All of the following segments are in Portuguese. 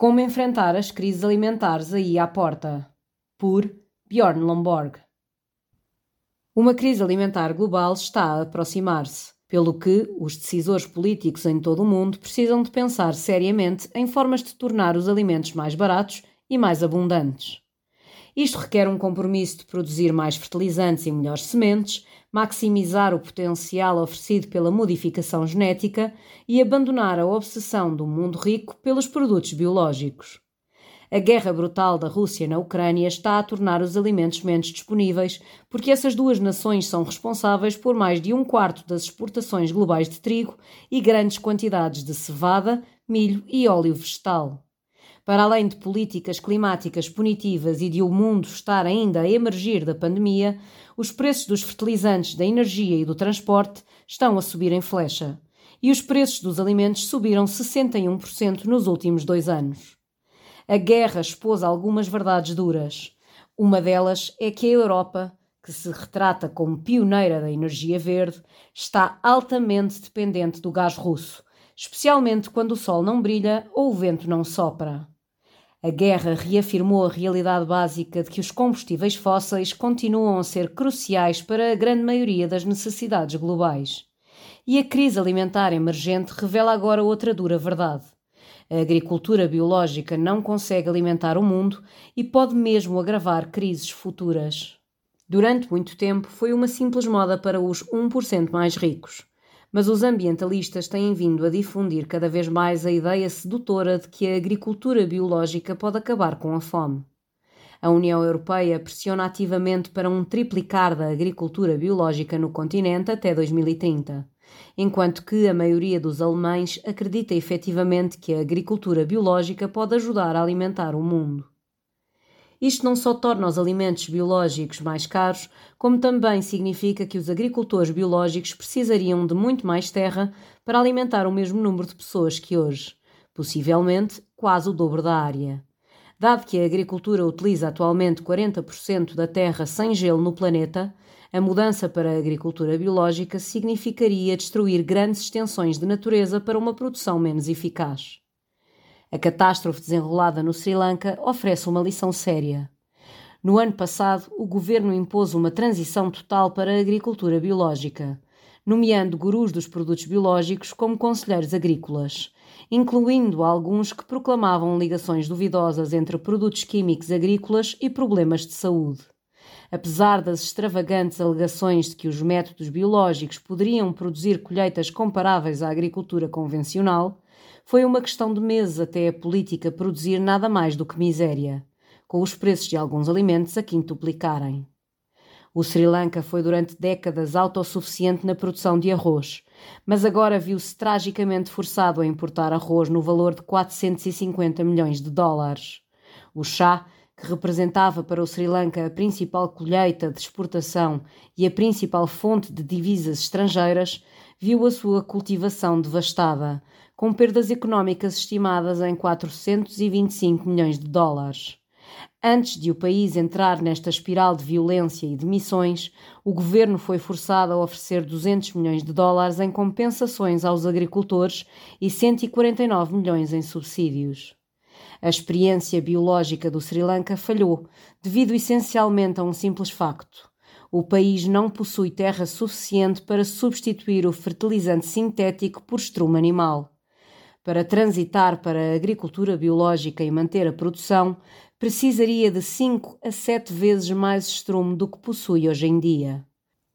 Como enfrentar as crises alimentares aí à porta? Por Bjorn Lomborg. Uma crise alimentar global está a aproximar-se, pelo que os decisores políticos em todo o mundo precisam de pensar seriamente em formas de tornar os alimentos mais baratos e mais abundantes. Isto requer um compromisso de produzir mais fertilizantes e melhores sementes, maximizar o potencial oferecido pela modificação genética e abandonar a obsessão do mundo rico pelos produtos biológicos. A guerra brutal da Rússia na Ucrânia está a tornar os alimentos menos disponíveis, porque essas duas nações são responsáveis por mais de um quarto das exportações globais de trigo e grandes quantidades de cevada, milho e óleo vegetal. Para além de políticas climáticas punitivas e de o mundo estar ainda a emergir da pandemia, os preços dos fertilizantes, da energia e do transporte estão a subir em flecha. E os preços dos alimentos subiram 61% nos últimos dois anos. A guerra expôs algumas verdades duras. Uma delas é que a Europa, que se retrata como pioneira da energia verde, está altamente dependente do gás russo, especialmente quando o sol não brilha ou o vento não sopra. A guerra reafirmou a realidade básica de que os combustíveis fósseis continuam a ser cruciais para a grande maioria das necessidades globais. E a crise alimentar emergente revela agora outra dura verdade. A agricultura biológica não consegue alimentar o mundo e pode mesmo agravar crises futuras. Durante muito tempo foi uma simples moda para os 1% mais ricos mas os ambientalistas têm vindo a difundir cada vez mais a ideia sedutora de que a agricultura biológica pode acabar com a fome. A União Europeia pressiona ativamente para um triplicar da agricultura biológica no continente até 2030, enquanto que a maioria dos alemães acredita efetivamente que a agricultura biológica pode ajudar a alimentar o mundo. Isto não só torna os alimentos biológicos mais caros, como também significa que os agricultores biológicos precisariam de muito mais terra para alimentar o mesmo número de pessoas que hoje, possivelmente quase o dobro da área. Dado que a agricultura utiliza atualmente 40% da terra sem gelo no planeta, a mudança para a agricultura biológica significaria destruir grandes extensões de natureza para uma produção menos eficaz. A catástrofe desenrolada no Sri Lanka oferece uma lição séria. No ano passado, o governo impôs uma transição total para a agricultura biológica, nomeando gurus dos produtos biológicos como conselheiros agrícolas, incluindo alguns que proclamavam ligações duvidosas entre produtos químicos agrícolas e problemas de saúde. Apesar das extravagantes alegações de que os métodos biológicos poderiam produzir colheitas comparáveis à agricultura convencional, foi uma questão de meses até a política produzir nada mais do que miséria, com os preços de alguns alimentos a quintuplicarem. O Sri Lanka foi durante décadas autossuficiente na produção de arroz, mas agora viu-se tragicamente forçado a importar arroz no valor de 450 milhões de dólares. O chá, que representava para o Sri Lanka a principal colheita de exportação e a principal fonte de divisas estrangeiras, viu a sua cultivação devastada, com perdas económicas estimadas em 425 milhões de dólares. Antes de o país entrar nesta espiral de violência e demissões, o governo foi forçado a oferecer 200 milhões de dólares em compensações aos agricultores e 149 milhões em subsídios. A experiência biológica do Sri Lanka falhou, devido essencialmente a um simples facto. O país não possui terra suficiente para substituir o fertilizante sintético por estrumo animal. Para transitar para a agricultura biológica e manter a produção, precisaria de 5 a 7 vezes mais estrumo do que possui hoje em dia.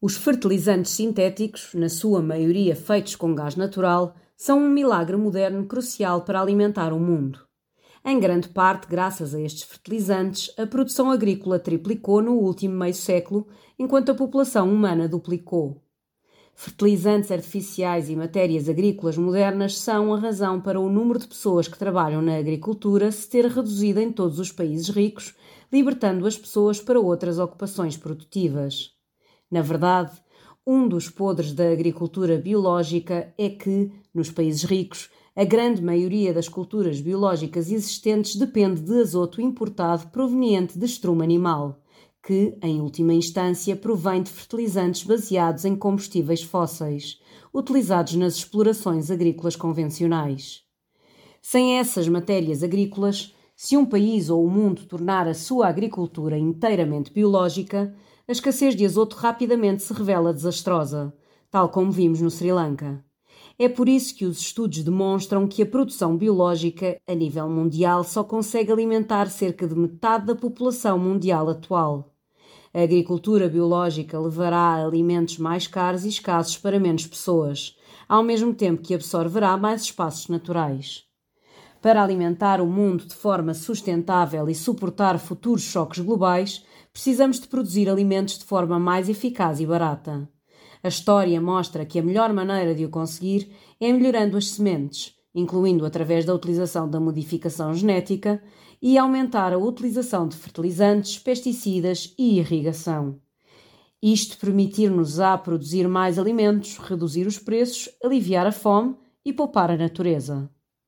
Os fertilizantes sintéticos, na sua maioria feitos com gás natural, são um milagre moderno crucial para alimentar o mundo. Em grande parte, graças a estes fertilizantes, a produção agrícola triplicou no último meio século, enquanto a população humana duplicou. Fertilizantes artificiais e matérias agrícolas modernas são a razão para o número de pessoas que trabalham na agricultura se ter reduzido em todos os países ricos, libertando as pessoas para outras ocupações produtivas. Na verdade, um dos podres da agricultura biológica é que, nos países ricos, a grande maioria das culturas biológicas existentes depende de azoto importado proveniente de estrumo animal que, em última instância, provém de fertilizantes baseados em combustíveis fósseis, utilizados nas explorações agrícolas convencionais. Sem essas matérias agrícolas, se um país ou o mundo tornar a sua agricultura inteiramente biológica, a escassez de azoto rapidamente se revela desastrosa, tal como vimos no Sri Lanka. É por isso que os estudos demonstram que a produção biológica, a nível mundial, só consegue alimentar cerca de metade da população mundial atual. A agricultura biológica levará a alimentos mais caros e escassos para menos pessoas, ao mesmo tempo que absorverá mais espaços naturais. Para alimentar o mundo de forma sustentável e suportar futuros choques globais, precisamos de produzir alimentos de forma mais eficaz e barata. A história mostra que a melhor maneira de o conseguir é melhorando as sementes, incluindo através da utilização da modificação genética e aumentar a utilização de fertilizantes, pesticidas e irrigação. Isto permitir-nos a produzir mais alimentos, reduzir os preços, aliviar a fome e poupar a natureza.